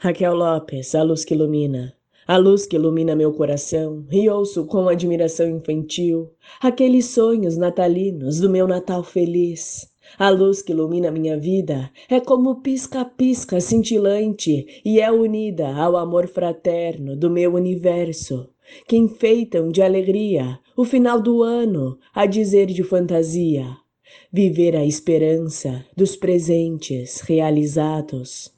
Raquel Lopes, a luz que ilumina. A luz que ilumina meu coração, e ouço com admiração infantil aqueles sonhos natalinos do meu Natal feliz. A luz que ilumina minha vida é como pisca-pisca cintilante e é unida ao amor fraterno do meu universo, que enfeitam de alegria o final do ano a dizer de fantasia. Viver a esperança dos presentes realizados